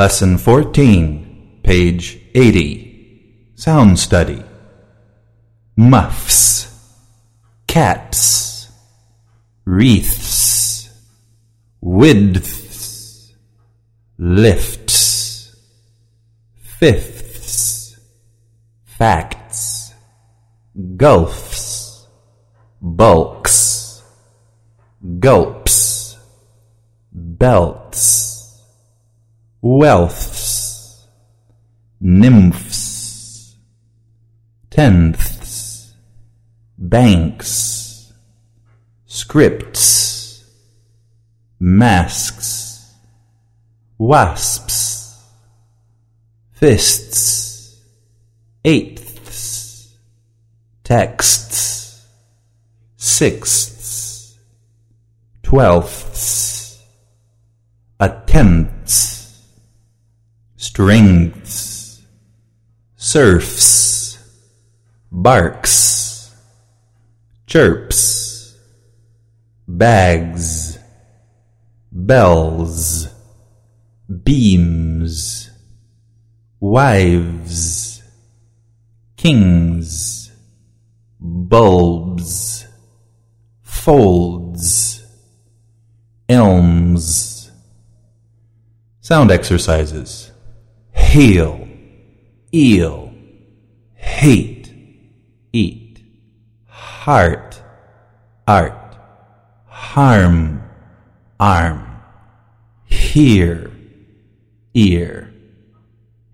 Lesson 14, page 80. Sound study. Muffs, caps, wreaths, widths, lifts, fifths, facts, gulfs, bulks, gulps, belts, wealths, nymphs, tenths, banks, scripts, masks, wasps, fists, eighths, texts, sixths, twelfths, a tenths, strengths, surfs, barks, chirps, bags, bells, beams, wives, kings, bulbs, folds, elms. Sound exercises. Heel, eel, hate, eat, heart, art, harm, arm, hear, ear,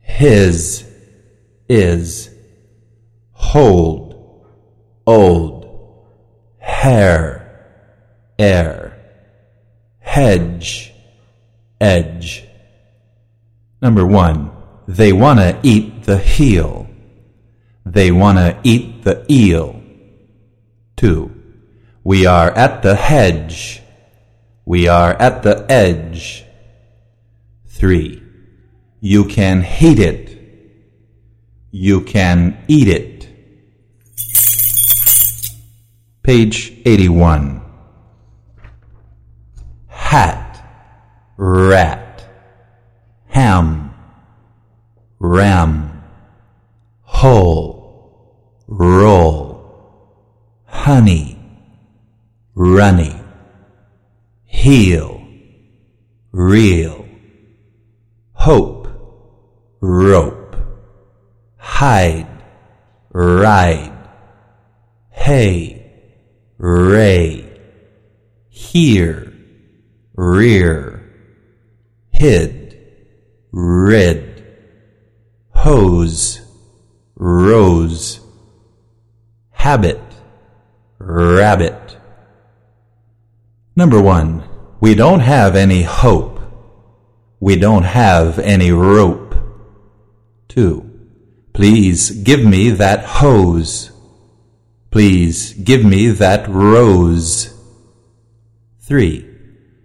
his, is, hold, old, hair, air, hedge, edge. Number one, they wanna eat the heel. They wanna eat the eel. Two, we are at the hedge. We are at the edge. Three, you can hate it. You can eat it. Page 81. Hat, rat, ham, ram, hole, roll, honey, runny, heel, real, hope, rope, hide, ride, hay, ray, here, rear, hid, rid, hose, rose, habit, rabbit. Number one, we don't have any hope. We don't have any rope. Two, please give me that hose. Please give me that rose. Three,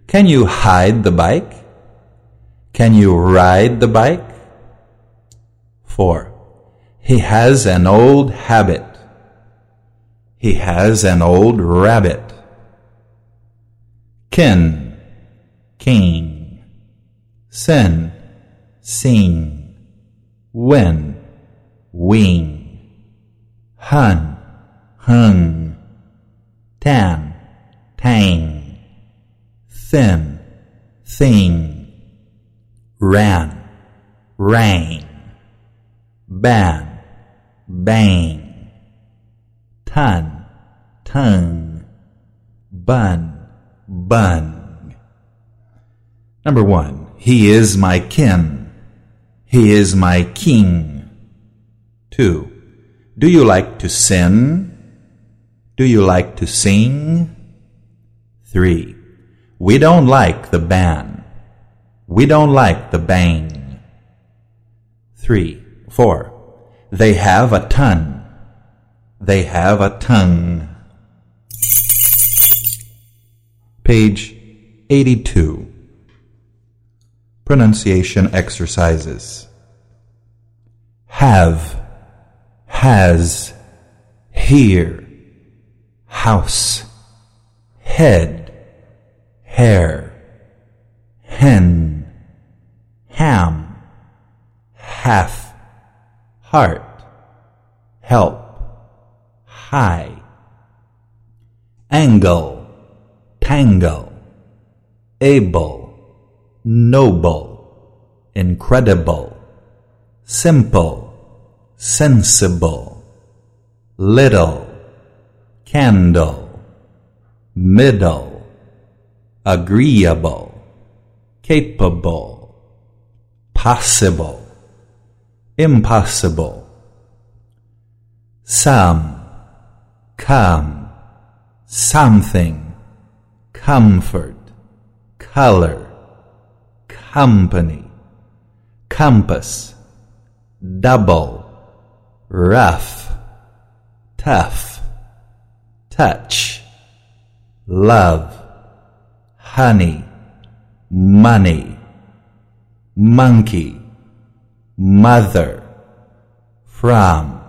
can you hide the bike? Can you ride the bike? Four, he has an old habit. He has an old rabbit. Kin, king, sin, sing, win, wing, hun, hung, tan, tang, thin, thing, ran, rang, ban, bang, ton, tongue, bun, bun. Number one, he is my kin. He is my king. Two, do you like to sin? Do you like to sing? Three, we don't like the ban. We don't like the bang. Three, four, they have a ton. They have a tongue. Page 82. Pronunciation exercises. Have, has, here, house, head, hair, hen, ham, half, heart, help, high, angle, tangle, able, noble, incredible, simple, sensible, little, candle, middle, agreeable, capable, possible, impossible, some, come, something, comfort, color, company, compass, double, rough, tough, touch, love, honey, money, monkey, mother, from,